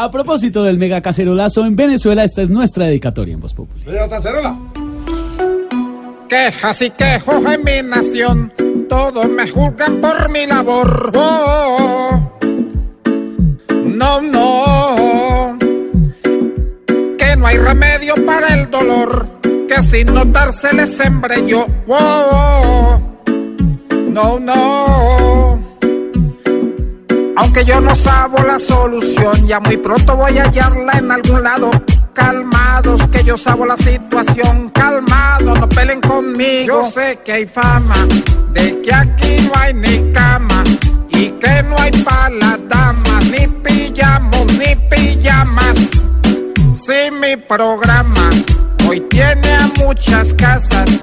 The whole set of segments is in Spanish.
A propósito del mega cacerolazo en Venezuela, esta es nuestra dedicatoria en Voz Populi. Quejas y quejos en mi nación, todos me juzgan por mi labor. Oh, no, no, que no hay remedio para el dolor, que sin notarse le sembré yo. Oh, no, no. Aunque yo no sabo la solución, ya muy pronto voy a hallarla en algún lado. Calmados, que yo sabo la situación. Calmados, no peleen conmigo. Yo sé que hay fama de que aquí no hay ni cama y que no hay para las damas, ni pillamos, ni pijamas. Si mi programa hoy tiene a muchas casas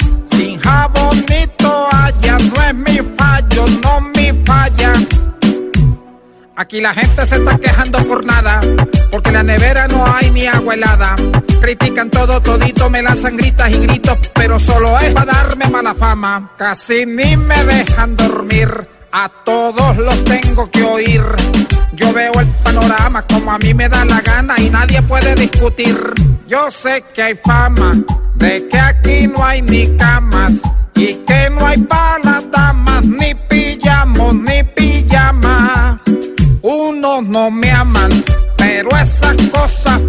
Aquí la gente se está quejando por nada, porque en la nevera no hay ni agua helada. Critican todo, todito, me lanzan gritas y gritos, pero solo es para darme mala fama. Casi ni me dejan dormir, a todos los tengo que oír. Yo veo el panorama como a mí me da la gana y nadie puede discutir. Yo sé que hay fama de que aquí no hay ni camas y que no hay para Unos no me aman, pero esas cosas